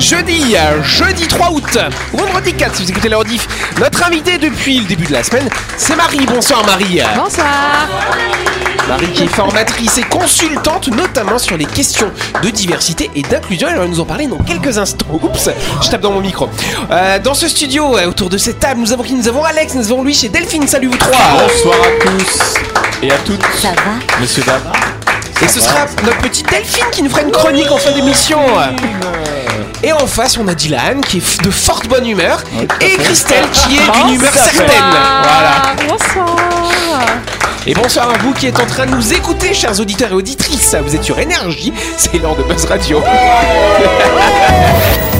Jeudi, jeudi 3 août, ou vendredi 4 si vous écoutez la rediff. Notre invité depuis le début de la semaine, c'est Marie. Bonsoir Marie. Bonsoir. Marie qui est formatrice et consultante notamment sur les questions de diversité et d'inclusion. Elle va nous en parler dans quelques instants. Oups, je tape dans mon micro. Euh, dans ce studio, euh, autour de cette table, nous avons qui? Nous avons Alex, nous avons Louis et Delphine. Salut vous trois. Bonsoir à tous et à toutes. Ça va? Monsieur Dame. Et ce sera notre petite Delphine qui nous fera une chronique en fin d'émission. Et en face, on a Dylan qui est de forte bonne humeur et Christelle qui est d'une humeur certaine. Voilà. Bonsoir. Et bonsoir à vous qui êtes en train de nous écouter, chers auditeurs et auditrices. Vous êtes sur Énergie, c'est l'heure de Buzz Radio.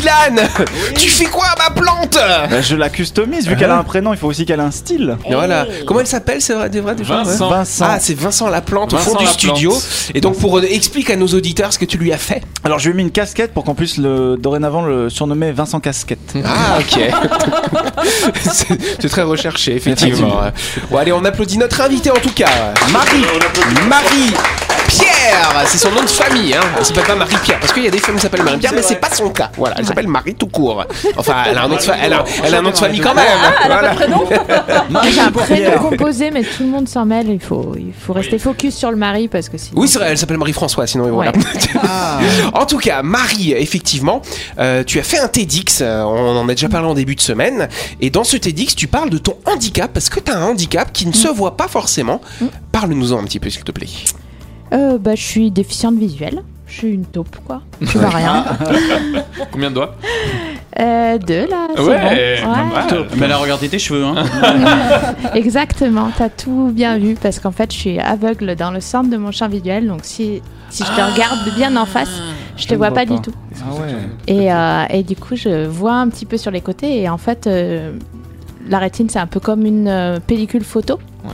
Dylan, tu fais quoi à ma plante? Bah, je la customise, vu qu'elle a un prénom, il faut aussi qu'elle ait un style. Et voilà. Comment elle s'appelle, c'est vrai, déjà Vincent. ouais Vincent. Ah, c'est Vincent Laplante au Vincent fond du studio. Et donc, pour euh, explique à nos auditeurs ce que tu lui as fait. Alors, je lui ai mis une casquette pour qu'on puisse le, dorénavant le surnommer Vincent Casquette. Ah, ok. c'est c'est très recherché, effectivement. Bon, allez, on applaudit notre invité en tout cas. Marie. Marie. Pierre, c'est son nom de famille, hein. Elle s'appelle pas Marie-Pierre, parce qu'il y a des femmes qui s'appellent Marie-Pierre, mais c'est pas son cas. Voilà, elle s'appelle Marie tout court. Enfin, elle a un nom de, fa- elle a, elle a un nom de famille quand même. Voilà. J'ai un prénom composé, mais tout le monde s'en mêle. Il faut, il faut rester focus sur le mari parce que sinon. Oui, c'est vrai, elle s'appelle Marie-François, sinon voilà. en tout cas, Marie, effectivement, euh, tu as fait un TEDx, euh, on en a déjà parlé en début de semaine, et dans ce TEDx, tu parles de ton handicap, parce que tu as un handicap qui ne se voit pas forcément. Parle-nous-en un petit peu, s'il te plaît. Euh, bah, je suis déficiente visuelle. Je suis une taupe, quoi. Je vois rien. Combien de doigts Euh, deux, là. c'est Ouais, bon. Ouais. Mais elle a regardé tes cheveux, hein. Exactement, t'as tout bien vu parce qu'en fait je suis aveugle dans le centre de mon champ visuel donc si, si je te regarde bien en face, je te ne vois vois pas, pas. du tout. Ah ouais. Et, euh, et du coup je vois un petit peu sur les côtés et en fait euh, la rétine c'est un peu comme une euh, pellicule photo. Ouais.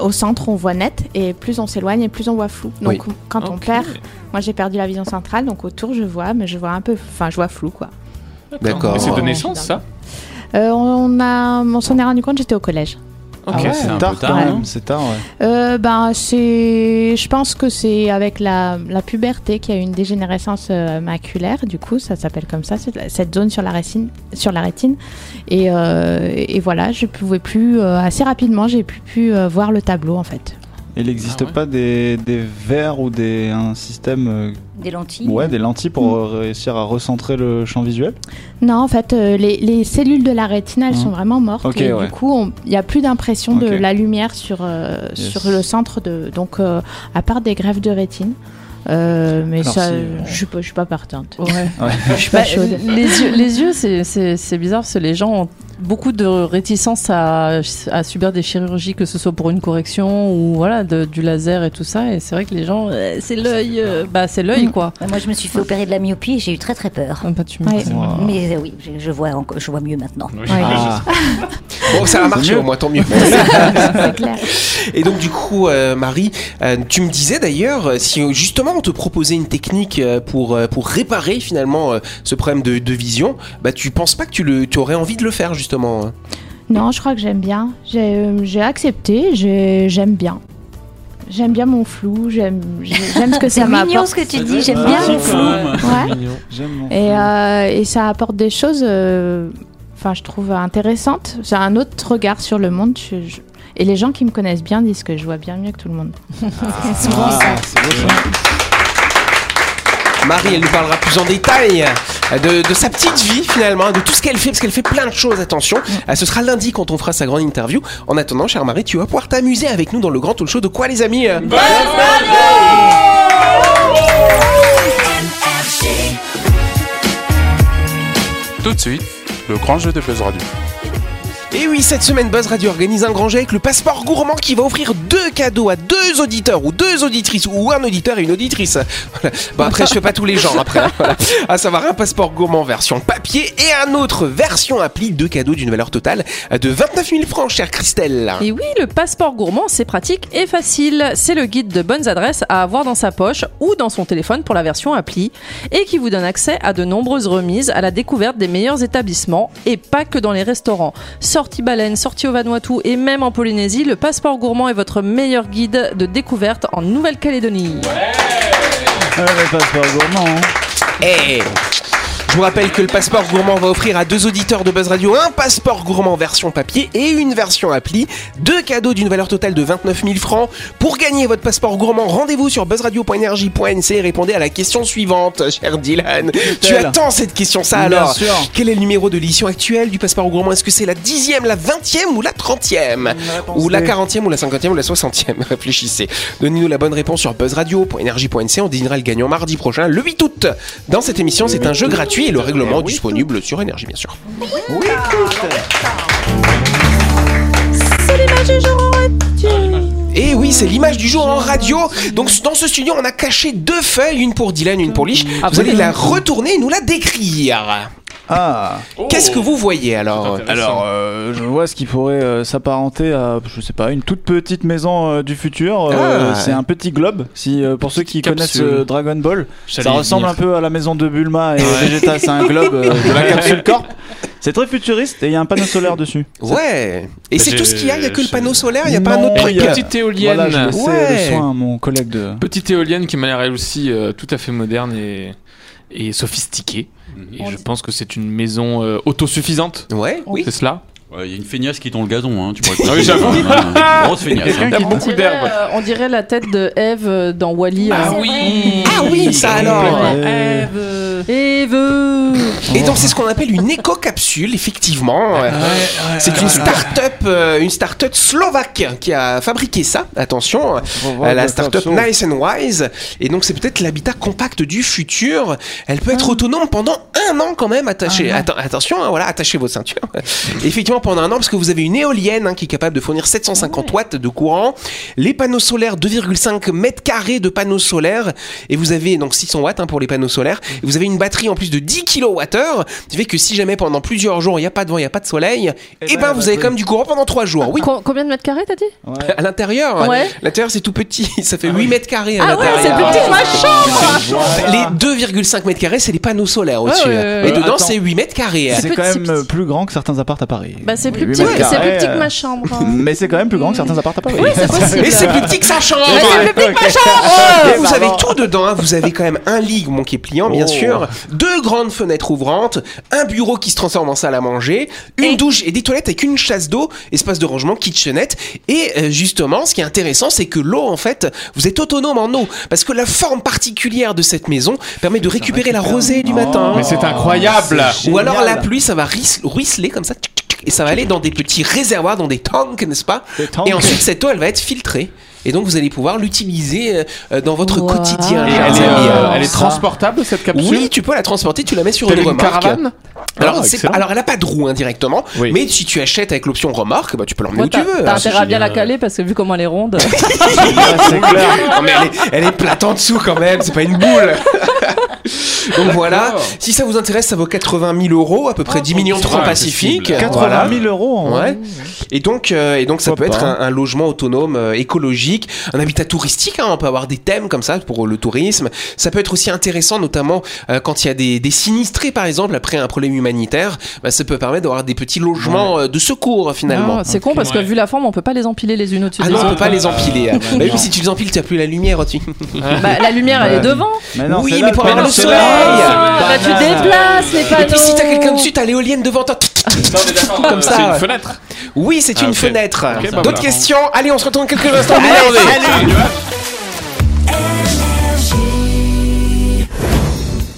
Au centre on voit net et plus on s'éloigne et plus on voit flou. Donc quand on perd, moi j'ai perdu la vision centrale donc autour je vois mais je vois un peu, enfin je vois flou quoi. D'accord. Mais c'est de naissance, ça? Euh, on a, on s'en est rendu compte j'étais au collège. Ok, Ah ouais, c'est un c'est peu tard quand ouais. même, c'est tard, ouais. Euh, ben, c'est. Je pense que c'est avec la, la puberté qu'il y a eu une dégénérescence euh, maculaire. Du coup, ça s'appelle comme ça, cette zone sur la rétine. Sur la rétine. Et, euh, et voilà, je pouvais plus. euh, assez rapidement, j'ai pu, pu euh, voir le tableau en fait. Il n'existe Ah ouais. pas des, des verres ou des, un système, euh, Des lentilles. ouais, des lentilles pour euh, réussir à recentrer le champ visuel? Non, en fait, euh, les, les cellules de la rétine, elles Mhm. sont vraiment mortes. Et ouais. du coup, il n'y a plus d'impression de la lumière sur, euh, Yes. sur le centre. de Donc, euh, à part des greffes de rétine. Euh, mais Alors, ça, si, euh, je suis pas, je suis pas partante. Ouais. Je suis pas Bah, chaude. les yeux, les yeux c'est- c'est c'est bizarre parce que les gens ont beaucoup de réticence à, à subir des chirurgies, que ce soit pour une correction ou voilà de- du laser et tout ça. Et c'est vrai que les gens, euh, c'est l'œil, euh, bah c'est l'œil quoi. Moi, je me suis fait opérer de la myopie et j'ai eu très très peur. Ah, bah, tu Ouais. m'étonnes. Mais euh, oui, je, je vois encore, je vois mieux maintenant. Oui. Ah, Bon, ça a marché au moins, tant mieux. clair. Et donc du coup, euh, Marie, euh, tu me disais d'ailleurs, euh, si euh, on te proposait une technique euh, pour, euh, pour réparer finalement euh, ce problème de, de vision, bah tu penses pas que tu, le, tu aurais envie de le faire justement hein? Non, je crois que j'aime bien. J'ai euh, accepté, j'ai- j'aime bien. J'aime bien mon flou, j'aime j'ai- j'aime ce que C'est ça mignon m'apporte. ce que tu dis, j'aime bien mon flou. Ouais. Et, euh, et ça apporte des choses, euh, enfin, je trouve intéressantes. C'est un autre regard sur le monde. Je- je- Et les gens qui me connaissent bien disent que je vois bien mieux que tout le monde. C'est souvent Ah, ça. c'est beau, ça. Marie, elle nous parlera plus en détail de, de sa petite vie finalement, de tout ce qu'elle fait, parce qu'elle fait plein de choses, attention. Euh, Ce sera lundi quand on fera sa grande interview. En attendant, chère Marie, tu vas pouvoir t'amuser avec nous dans le grand talk show de quoi les amis? Euh Tout de suite, le grand jeu de Buzz Radio. Et oui, cette semaine, Buzz Radio organise un grand jet avec le passeport gourmand qui va offrir deux cadeaux à deux auditeurs ou deux auditrices ou un auditeur et une auditrice. Bon, après, je fais pas tous les genres après. hein. À savoir un passeport gourmand version papier et un autre version appli. Deux cadeaux d'une valeur totale de 29 000 francs, chère Christelle. Et oui, le passeport gourmand, c'est pratique et facile. C'est le guide de bonnes adresses à avoir dans sa poche ou dans son téléphone pour la version appli et qui vous donne accès à de nombreuses remises à la découverte des meilleurs établissements et pas que dans les restaurants. Sortie baleine, sortie au Vanuatu et même en Polynésie, le passeport gourmand est votre meilleur guide de découverte en Nouvelle-Calédonie. Ouais, le passeport gourmand. hein. Eh je vous rappelle que le passeport gourmand va offrir à deux auditeurs de Buzz Radio un passeport gourmand version papier et une version appli. Deux cadeaux d'une valeur totale de 29 000 francs. Pour gagner votre passeport gourmand, rendez-vous sur buzzradio.energie.nc et répondez à la question suivante, cher Dylan. Tu attends cette question, ça Bien alors sûr. Quel est le numéro de l'édition actuelle du passeport gourmand? Est-ce que c'est la dixième, la vingtième ou la trentième? Ou la quarantième ou la cinquantième ou la soixantième? Réfléchissez. Donnez-nous la bonne réponse sur buzzradio.energie.nc. On désignera le gagnant mardi prochain, le 8 août. Dans cette émission, c'est un jeu gratuit et le règlement disponible sur Énergie, bien sûr. Et oui, c'est l'image du jour en radio. Donc dans ce studio, on a caché deux feuilles, une pour Dylan, une pour Lich. Vous allez la retourner et nous la décrire. Ah, Qu'est-ce que vous voyez alors alors euh, je vois ce qui pourrait euh, s'apparenter à, je sais pas, une toute petite maison euh, du futur. Euh, Ah. C'est un petit globe. Si euh, pour ceux qui connaissent euh, Dragon Ball, ça ressemble un peu à la maison de Bulma et Vegeta. C'est un globe euh, de la capsule Corp. C'est très futuriste et il y a un panneau solaire dessus. Ouais. Et c'est tout ce qu'il y a Il y a que le panneau solaire, il n'y a pas un autre truc Petite éolienne. Voilà, je laissais Ouais. le soin à mon collègue de. Petite éolienne qui m'a l'air elle aussi euh, tout à fait moderne et, et sophistiquée. Et je pense que c'est une maison euh, autosuffisante. Ouais, oui. C'est cela Ouais, Il y a une feignasse qui tond le gazon, hein, tu pourrais Ah oui, j'avoue. Grosse feignasse. hein. Il y a On beaucoup d'herbe. euh, on dirait la tête de Eve dans Wally. Ah oui Ah oui, ça alors Ouais. Et donc c'est ce qu'on appelle une éco-capsule, effectivement. C'est une start-up, euh, une start-up slovaque qui a fabriqué ça. Attention, Euh, la start-up Nice and Wise. Et donc c'est peut-être l'habitat compact du futur. Elle peut être autonome pendant un an quand même. Attaché. Atten- attention, hein, voilà, attachez vos ceintures. Effectivement pendant un an parce que vous avez une éolienne hein, qui est capable de fournir 750 watts de courant. Les panneaux solaires 2,5 mètres carrés de panneaux solaires et vous avez donc 600 watts hein, pour les panneaux solaires. Et vous avez une batterie en plus de 10 kWh. Qui fait que si jamais pendant plusieurs jours il n'y a pas de vent, il n'y a pas de soleil, et ben, ben, la vous avez quand même du courant pendant 3 jours. Oui. Co- combien de mètres carrés t'as dit Ouais. À l'intérieur, Ouais. l'intérieur c'est tout petit, ça fait 8 mètres carrés à Ah ouais, c'est petit que ma chambre Les 2,5 mètres carrés, c'est les panneaux solaires au-dessus. Ouais, ouais, ouais, Et dedans, c'est 8 mètres carrés. C'est quand même petit. plus grand que certains apparts à Paris. Bah c'est plus petit, c'est plus petit que ma chambre. hein. Mais c'est quand même plus grand que certains apparts à Paris. Oui, c'est possible. Et c'est plus petit que sa chambre. Et vous avez tout dedans. hein. Vous avez quand même un lit qui est pliant, bien Oh. Sûr, deux grandes fenêtres ouvrantes, un bureau qui se transforme en salle à manger, une douche et des toilettes avec une chasse d'eau, espace de rangement, kitchenette. Et euh, justement, ce qui est intéressant, c'est que l'eau, en fait, vous êtes autonome en eau, parce que la forme particulière de cette maison permet de récupérer la rosée du matin. Mais c'est incroyable Ou alors la pluie, ça va ruisseler comme ça. Et ça va aller dans des petits réservoirs, dans des tanks, n'est-ce pas? Et ensuite, cette eau, elle va être filtrée. Et donc, vous allez pouvoir l'utiliser euh, dans votre Wow. quotidien. Et elle est, euh, elle est transportable cette capsule Oui, tu peux la transporter, tu la mets sur une une remorque. caravane Alors, Ah, alors, elle a pas de roue hein, directement, Oui. mais si tu achètes avec l'option remorque, bah, tu peux l'emmener où tu veux. t'as hein. intérêt à bien la caler parce que vu comment elle est ronde. c'est clair. Non, mais elle est, elle est plate en dessous quand même, c'est pas une boule. Donc voilà, si ça vous intéresse, ça vaut 80 000 euros, à peu près 10 millions de francs pacifiques. accessible. 80 Voilà. 000 euros en Ouais. Et donc, euh, et donc ça peut être un, un logement autonome, euh, écologique, un habitat touristique. hein, on peut avoir des thèmes comme ça pour le tourisme. Ça peut être aussi intéressant, notamment euh, quand il y a des, des sinistrés, par exemple, après un problème humanitaire. Bah, ça peut permettre d'avoir des petits logements euh, de secours finalement. Ah, c'est con parce que vu la forme, on peut pas les empiler les unes au-dessus Ah des non, on peut autres. pas les empiler. hein. Bah oui, si tu les empiles, tu n'as plus la lumière au-dessus. Bah, la lumière, elle est devant. Mais non, Oui, c'est mais pour avoir le soleil. Ah, bah, tu déplaces les panneaux. Et puis si t'as quelqu'un dessus, t'as l'éolienne devant toi. Comme ça. C'est une fenêtre Oui, c'est Ah, une fenêtre. Bah D'autres voilà. questions? Allez, on se retrouve dans quelques instants. Allez,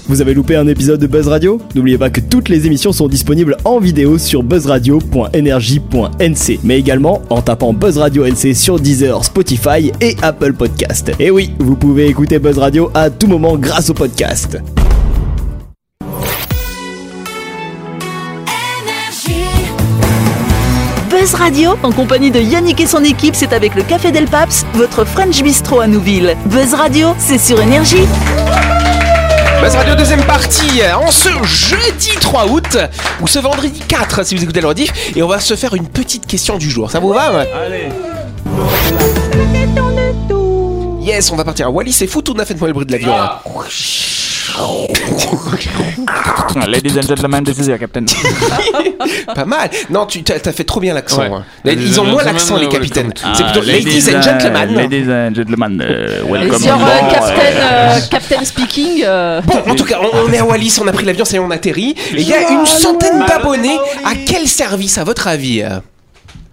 Vous avez loupé un épisode de Buzz Radio? N'oubliez pas que toutes les émissions sont disponibles en vidéo sur buzzradio.energie.nc, mais également en tapant Buzz Radio NC sur Deezer, Spotify et Apple Podcast. Et oui, vous pouvez écouter Buzz Radio à tout moment grâce au podcast. Buzz Radio, en compagnie de Yannick et son équipe, c'est avec le Café Del Paps, votre French Bistro à Nouville. Buzz Radio, c'est sur Énergie. Buzz Radio deuxième partie en ce jeudi 3 août ou ce vendredi 4 si vous écoutez le rediff et on va se faire une petite question du jour. Ça vous va ouais Allez. Yes, on va partir à Wallis et Futuna, faites-moi le bruit de l'avion. hein. Ladies and gentlemen, this is your captain. Pas mal. Non, tu t'as t'as fait trop bien l'accent. Ouais. hein. Ils ont moins l'accent les capitaines. C'est plutôt ladies and gentlemen. Ladies and gentlemen, euh, welcome Sur on euh, board. Captain, euh, Captain Speaking. euh, Bon, en tout cas, on, on est à Wallis, on a pris l'avion, ça y est, on atterrit. Et il y a une centaine d'abonnés. À quel service, à votre avis? euh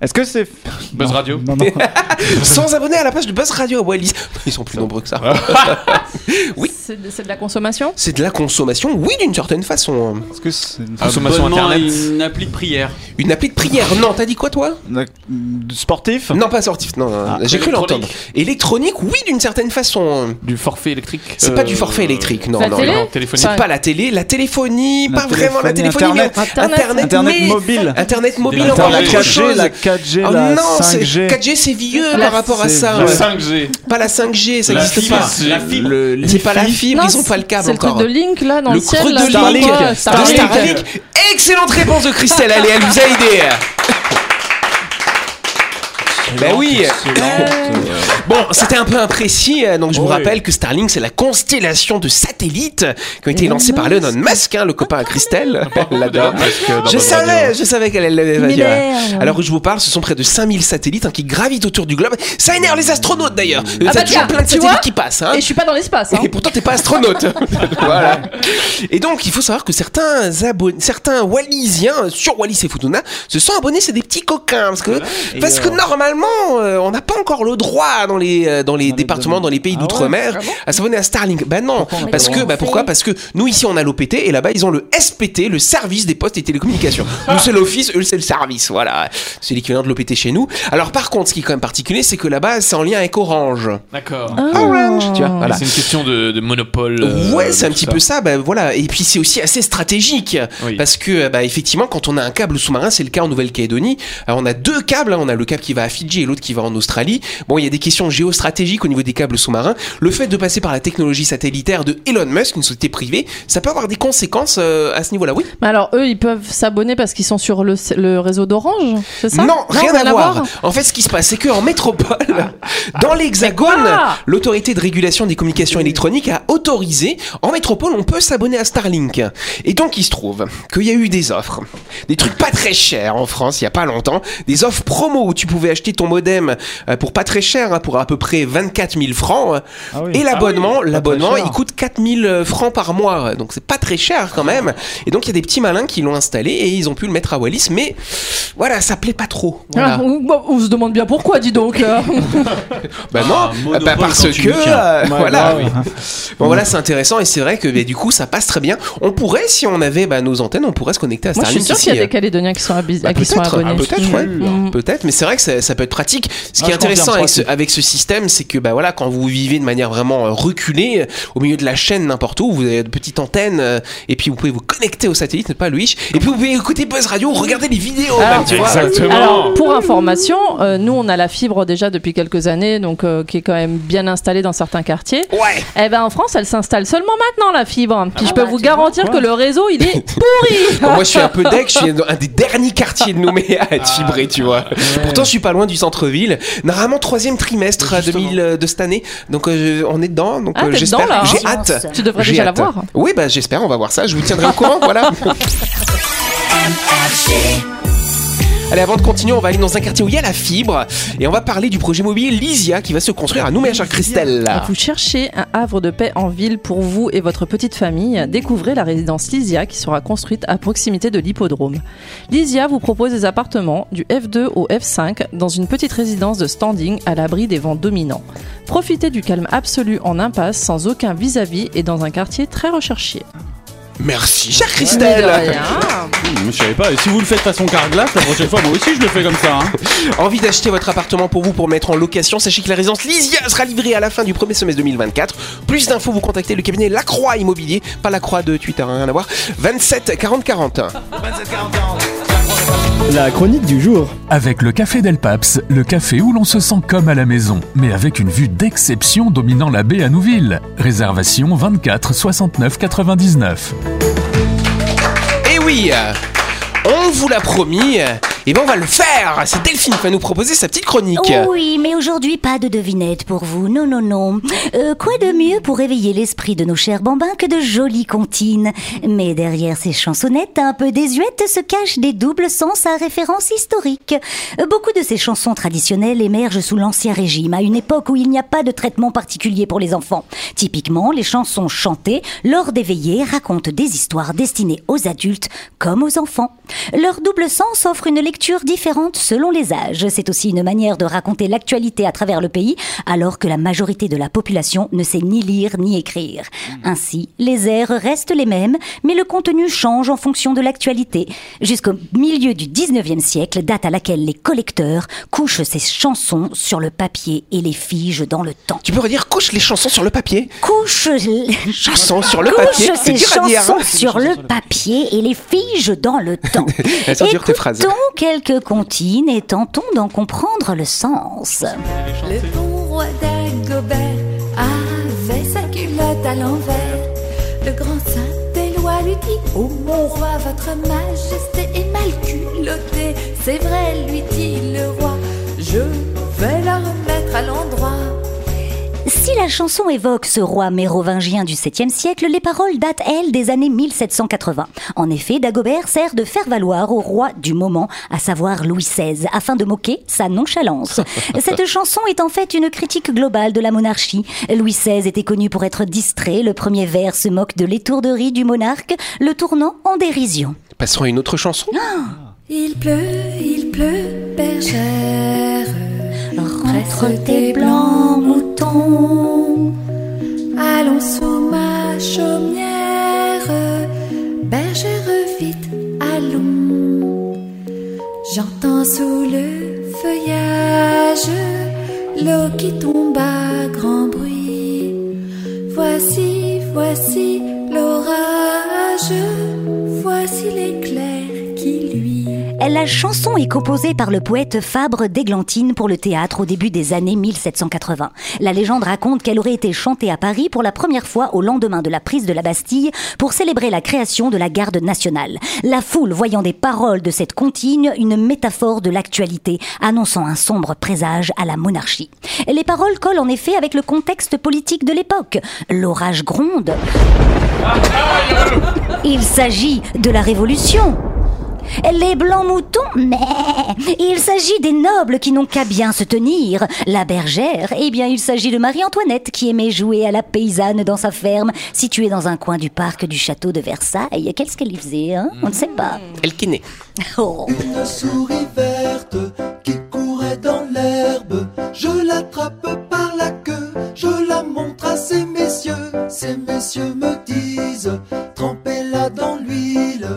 Est-ce que c'est. Buzz Radio. Non, non. 100 abonnés à la page de Buzz Radio à Wallis. Ils sont plus nombreux que ça. Oui. C'est de, c'est de la consommation C'est de la consommation, oui, d'une certaine façon. Est-ce que c'est une Consommation Abonnement à internet. Une appli de prière. Une appli de prière. Non, t'as dit quoi, toi sportif Non, pas sportif. Non, non, j'ai cru l'entendre. Électronique, oui, d'une certaine façon. Du forfait électrique. C'est pas du forfait électrique, non. La non, télé non. téléphonique. C'est pas la télé, la téléphonie, La pas vraiment la téléphonie, téléphonie, mais Internet. Internet mais- mobile. Internet mobile, Internet, encore la autre 4G, chose. la 4G, Oh la non, c'est 5G. 4G c'est vieux La- par rapport à c'est ça. ouais. 5G. Pas la 5G, ça La n'existe pas. c'est la fibre. Le- C'est pas la fibre, Non, ils ont pas le câble C'est le truc de Link là dans Le le, ciel. truc là, de. Starlink. Excellente réponse de Christelle, allez, elle vous a aidé. Ben oui. Bon, c'était un peu imprécis, euh, donc je vous rappelle que Starlink, c'est la constellation de satellites qui ont été lancés par Elon Musk, hein, le copain à Christelle. Elle l'adore. Je savais, je savais qu'elle allait dire. Alors où je vous parle, ce sont près de 5000 satellites hein, qui gravitent autour du globe. Ça énerve les astronautes d'ailleurs. Ah T'as bah toujours tiens, plein de satellites qui passent. Hein. Et je suis pas dans l'espace. Hein. Et pourtant, t'es pas astronaute. voilà. Et donc, il faut savoir que certains abonnés, certains Wallisiens sur Wallis et Futuna se sont abonnés. C'est des petits coquins parce que parce que normalement, euh, on n'a pas encore le droit dans les euh, dans les départements, dans les pays Ah d'outre-mer, à s'abonner à Starlink. Bah non, Pourquoi parce que bah pourquoi? Parce que nous ici on a l'OPT et là-bas ils ont le SPT, le service des postes et télécommunications. nous c'est l'office, eux c'est le service. Voilà, c'est l'équivalent de l'OPT chez nous. Alors par contre, ce qui est quand même particulier, c'est que là-bas c'est en lien avec Orange. D'accord. Orange, tu vois. Voilà. C'est une question de, de monopole. euh, Ouais, c'est un petit ça. peu ça. Bah, voilà. Et puis c'est aussi assez stratégique Oui. parce que bah, effectivement, quand on a un câble sous-marin, c'est le cas en Nouvelle-Calédonie. Alors, on a deux câbles. hein. On a le câble qui va à Fidji et l'autre qui va en Australie. Bon, il y a des questions géostratégiques au niveau des câbles sous-marins. Le fait de passer par la technologie satellitaire de Elon Musk, une société privée, ça peut avoir des conséquences euh, à ce niveau-là. Oui? Mais alors eux, ils peuvent s'abonner parce qu'ils sont sur le, le réseau d'Orange, c'est ça? Non, rien à voir. En fait, ce qui se passe, c'est qu'en métropole, dans l'Hexagone, quoi l'autorité de régulation des communications électroniques a autorisé, en métropole, on peut s'abonner à Starlink. Et donc, il se trouve qu'il y a eu des offres, des trucs pas très chers en France, il y a pas longtemps, des offres promo où tu pouvais acheter ton modem euh, pour pas très cher, hein, pour à peu près 24 000 francs. Ah oui. Et l'abonnement, l'abonnement, cher. il coûte 4 000 francs par mois. Donc, c'est pas très cher quand même. Et donc, il y a des petits malins qui l'ont installé et ils ont pu le mettre à Wallis, mais voilà, ça plaît pas trop. Voilà. Ah, on, se demande bien pourquoi, dis donc. euh. Bah Ah, non, bah parce que euh, Ouais, voilà. bah oui. Bon voilà, c'est intéressant et c'est vrai que bah, du coup ça passe très bien. On pourrait, si on avait bah, nos antennes, on pourrait se connecter à Moi, je Starlink. suis ici. qu'il y a des Calédoniens qui sont, abis- Bah, qui sont peut-être, abonnés. peut-être, ouais. Mm. Peut-être, mais c'est vrai que ça, ça peut être pratique. Ce Ah, qui est intéressant avec ce, pratique. avec ce système, c'est que bah voilà, quand vous vivez de manière vraiment euh, reculée, euh, au milieu de la chaîne n'importe où, vous avez de petites antennes euh, et puis vous pouvez vous connecter au satellite, n'est-ce pas, Louis Et puis vous pouvez écouter Buzz Radio, regarder les vidéos, Alors, même, tu vois. Exactement. Alors, pour information, euh, nous, on a la fibre déjà depuis quelques années, donc euh, qui est quand même bien installée dans certains quartiers. Ouais. Eh ben, en France, elle s'installe seulement maintenant, la fibre. Puis je peux bah, vous vois, garantir que le réseau, il est pourri. Bon, moi, je suis un peu deck, je suis un des derniers quartiers de Nouméa à être fibré, tu vois. Pourtant, je suis pas loin du centre-ville. Normalement, troisième trimestre à 2000 euh, de cette année. Donc, euh, on est dedans. Donc, Ah, euh, t'es j'espère. dedans, là, hein. J'ai hâte. Tu devrais J'ai déjà la hâte. voir. Oui, bah, j'espère. On va voir ça. Je vous tiendrai au courant. voilà. Allez, avant de continuer, on va aller dans un quartier où il y a la fibre et on va parler du projet mobile Lysia qui va se construire à Nouméa, chère Christelle. Vous cherchez un havre de paix en ville pour vous et votre petite famille Découvrez la résidence Lysia qui sera construite à proximité de l'hippodrome. Lysia vous propose des appartements du F2 au F5 dans une petite résidence de standing à l'abri des vents dominants. Profitez du calme absolu en impasse sans aucun vis-à-vis et dans un quartier très recherché. Merci, chère Christelle. rien. Mmh, je savais pas. Et si vous le faites façon carglass, la prochaine fois, moi aussi je le fais comme ça. Hein. Envie d'acheter votre appartement pour vous pour mettre en location Sachez que la résidence Lysia sera livrée à la fin du premier semestre 2024. Plus d'infos, vous contactez le cabinet Lacroix Immobilier, pas Lacroix de Twitter, hein, rien à voir. 27 40 40. 27 40 40. La chronique du jour. Avec le Café Del Paps, le café où l'on se sent comme à la maison, mais avec une vue d'exception dominant la baie à Nouville. Réservation 24 69 99. Et oui, on vous l'a promis, et ben on va le faire. C'est Delphine qui va nous proposer sa petite chronique. Oui, mais aujourd'hui, pas de devinette pour vous. Non, non, non. Euh, quoi de mieux pour réveiller l'esprit de nos chers bambins que de jolies comptines? Mais derrière ces chansonnettes un peu désuètes se cachent des doubles sens à référence historique. Euh, Beaucoup de ces chansons traditionnelles émergent sous l'Ancien Régime, à une époque où il n'y a pas de traitement particulier pour les enfants. Typiquement, les chansons chantées lors des racontent des histoires destinées aux adultes comme aux enfants. Leur double sens offre une lecture différente selon les âges. C'est aussi une manière de raconter l'actualité à travers le pays, alors que la majorité de la population ne sait ni lire ni écrire. Ainsi, les airs restent les mêmes, mais le contenu change en fonction de l'actualité. Jusqu'au milieu du 19e siècle, date à laquelle les collecteurs couchent ces chansons sur le papier et les figent dans le temps. Tu peux redire couche les chansons sur le papier? Couche Chansons sur le couche papier. ces dire, chansons hein. sur le papier et les fige dans le temps. Écoutons quelques comptines et tentons d'en comprendre le sens. Le bon roi d'Agobert avait sa culotte à l'envers. Le grand saint des lois lui dit Oh mon roi, votre majesté est mal culottée. C'est vrai, lui dit le roi, je vais la remettre à l'endroit. Si la chanson évoque ce roi mérovingien du 7e siècle, les paroles datent, elles, des années 1780. En effet, Dagobert sert de faire valoir au roi du moment, à savoir Louis XVI, afin de moquer sa nonchalance. Cette chanson est en fait une critique globale de la monarchie. Louis XVI était connu pour être distrait, le premier vers se moque de l'étourderie du monarque, le tournant en dérision. Passons à une autre chanson. Il pleut, il pleut, bergère. Rentre tes blancs moutons. Allons sous ma chaumière, bergère vite, allons. J'entends sous le feuillage l'eau qui tombe à grand bruit. Voici, voici La chanson est composée par le poète Fabre d'Églantine pour le théâtre au début des années 1780. La légende raconte qu'elle aurait été chantée à Paris pour la première fois au lendemain de la prise de la Bastille pour célébrer la création de la garde nationale. La foule voyant des paroles de cette comptine une métaphore de l'actualité, annonçant un sombre présage à la monarchie. Les paroles collent en effet avec le contexte politique de l'époque. L'orage gronde. Il s'agit de la révolution. Les blancs moutons, mais il s'agit des nobles qui n'ont qu'à bien se tenir. La bergère, eh bien, il s'agit de Marie-Antoinette qui aimait jouer à la paysanne dans sa ferme, située dans un coin du parc du château de Versailles. Qu'est-ce qu'elle y faisait, hein On ne sait pas. Elle qui naît. Oh. Une souris verte qui courait dans l'herbe. Je l'attrape par la queue, je la montre à ces messieurs. Ces messieurs me disent Trempez-la dans l'huile,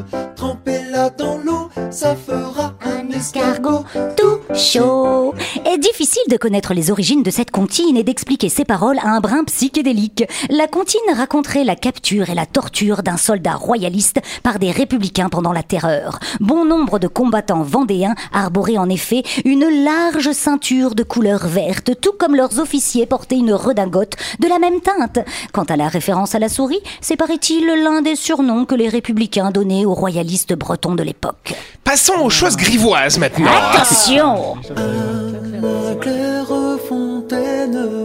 ça fera un escargot. tout chaud. Est difficile de connaître les origines de cette comptine et d'expliquer ses paroles à un brin psychédélique. La comptine raconterait la capture et la torture d'un soldat royaliste par des républicains pendant la terreur. Bon nombre de combattants vendéens arboraient en effet une large ceinture de couleur verte, tout comme leurs officiers portaient une redingote de la même teinte. Quant à la référence à la souris, c'est paraît-il l'un des surnoms que les républicains donnaient aux royalistes bretons de l'époque. Passons aux choses grivoises maintenant. Attention La claire fontaine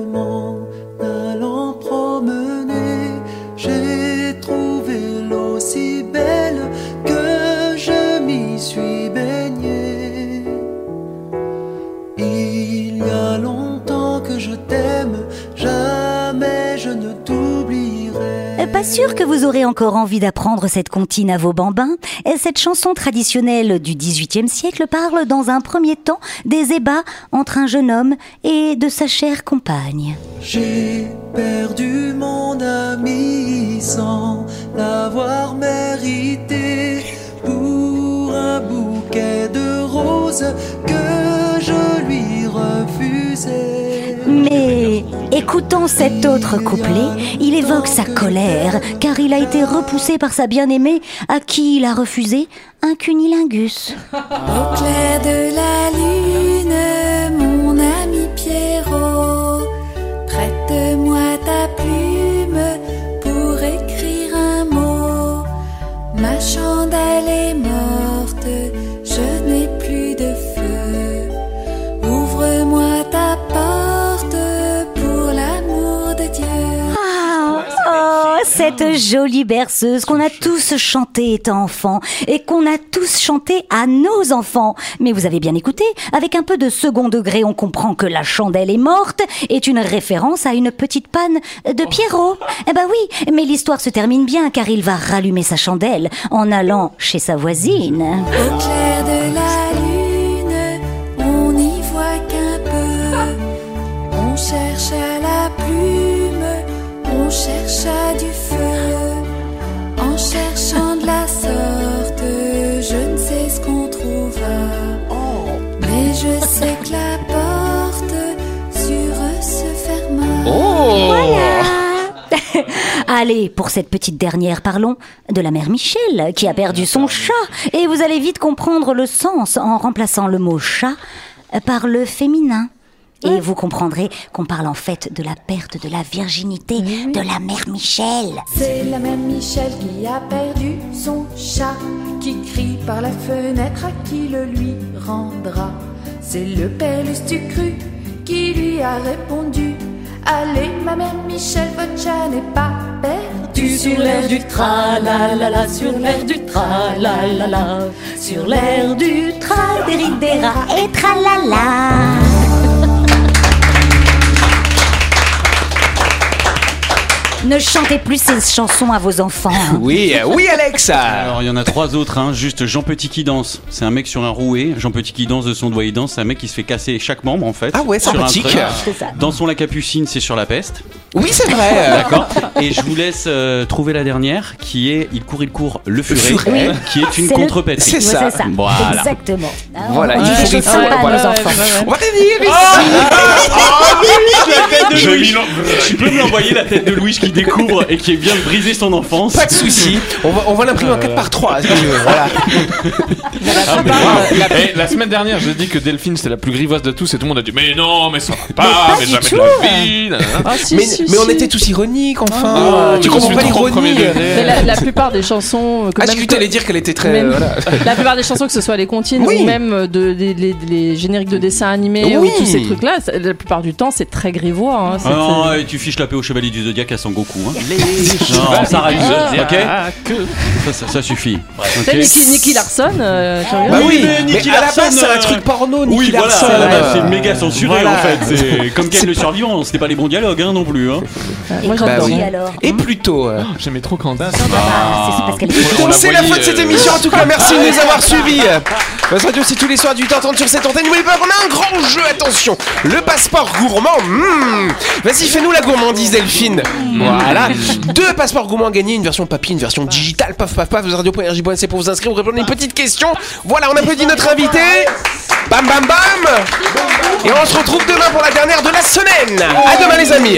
Pas sûr que vous aurez encore envie d'apprendre cette comptine à vos bambins. Cette chanson traditionnelle du XVIIIe siècle parle dans un premier temps des ébats entre un jeune homme et de sa chère compagne. J'ai perdu mon ami sans l'avoir Dans cet autre couplet, il évoque sa colère, car il a été repoussé par sa bien-aimée, à qui il a refusé un cunilingus. Au clair de la lune, cette jolie berceuse qu'on a tous chantée étant enfant et qu'on a tous chanté à nos enfants. Mais vous avez bien écouté, avec un peu de second degré, on comprend que la chandelle est morte est une référence à une petite panne de Pierrot. Eh ben oui, mais l'histoire se termine bien car il va rallumer sa chandelle en allant chez sa voisine. Allez, pour cette petite dernière, parlons de la mère Michel qui a perdu son chat. Et vous allez vite comprendre le sens en remplaçant le mot chat par le féminin. Et vous comprendrez qu'on parle en fait de la perte de la virginité de la mère Michel. C'est la mère Michel qui a perdu son chat, qui crie par la fenêtre à qui le lui rendra. C'est le père Lustucru qui lui a répondu Allez, ma mère Michel, votre n'est pas perdu. Sur l'air du tra-la-la-la, sur l'air du tra-la-la-la, sur l'air du tra des rats et tralala. Ne chantez plus ces chansons à vos enfants. Oui, euh, oui, Alex. Alors, il y en a trois autres, hein. juste Jean Petit qui danse. C'est un mec sur un rouet. Jean Petit qui danse de son doigt, il danse. C'est un mec qui se fait casser chaque membre en fait. Ah ouais, sur un sympathique. truc. C'est ça. Dansons la capucine, c'est sur la peste. Oui, c'est vrai. D'accord. Et je vous laisse euh, trouver la dernière qui est Il court, il court, le furet, furet. qui est une C'est le- contrepétrie. C'est ça. Ouais, c'est ça. Voilà. Exactement. Ah, Voilà, on il faut à nos voilà. enfants. On va ici. Je lui l'en- Tu peux me l'envoyer la tête de Louis qui découvre et qui vient de briser son enfance. Pas de souci. On va, on va l'imprimer en 4 par 3 si tu veux. Voilà. Ah, mais wow. Eh, la semaine dernière, je dis que Delphine c'était la plus grivoise de tous et tout le monde a dit Mais non, mais ça va pas, mais, jamais de la vie. nanana. Ah, si, mais on était tous ironiques, enfin. Ah, tu mais comprends je pas l'ironie. Mais la, la plupart des chansons. que Ah, même cru que t'allais dire qu'elle était très. Euh, voilà. La plupart des chansons, que ce soit les comptines Oui. ou même de, des- les, les génériques de dessins animés Oui. ou tous ces trucs-là, ça- la plupart du temps, c'est très grivois. hein. C'est- Ah non, c'est- et tu fiches la paix au chevalier du zodiaque à Son Goku. Hein. Les Non, ça. Zodiac. Ok ça, ça, ça suffit. C'est Ok. Nicky, Nicky Larson. euh, tu regardes Bah oui, mais mais, Nicky à la Larson, base, c'est un euh, truc porno, Nicky Oui, voilà, Larson. euh, c'est méga censuré voilà. en fait. C'est comme Ken le survivant, c'était pas les bons dialogues hein, non plus. Hein. Moi, Bah j'adore. oui. Alors Et plutôt. euh, J'aimais trop Candace. Ah, c'est la C'est la fin de cette euh, émission. En tout cas, merci de nous avoir suivis. Buzz Radio, c'est tous les soirs du temps 30 sur cette antenne. N'oubliez pas qu'on a un grand jeu. Attention, le passeport gourmand. Mmh. Vas-y, fais-nous la gourmandise, Delphine. Voilà. Deux passeports gourmands à gagner, une version papier, une version digitale. Paf, paf, paf. Radio.rj.nc pour vous inscrire. Vous répondez à une petite question. Voilà, on applaudit notre invité. Bam, bam, bam. Et on se retrouve demain pour la dernière de la semaine. À demain, les amis.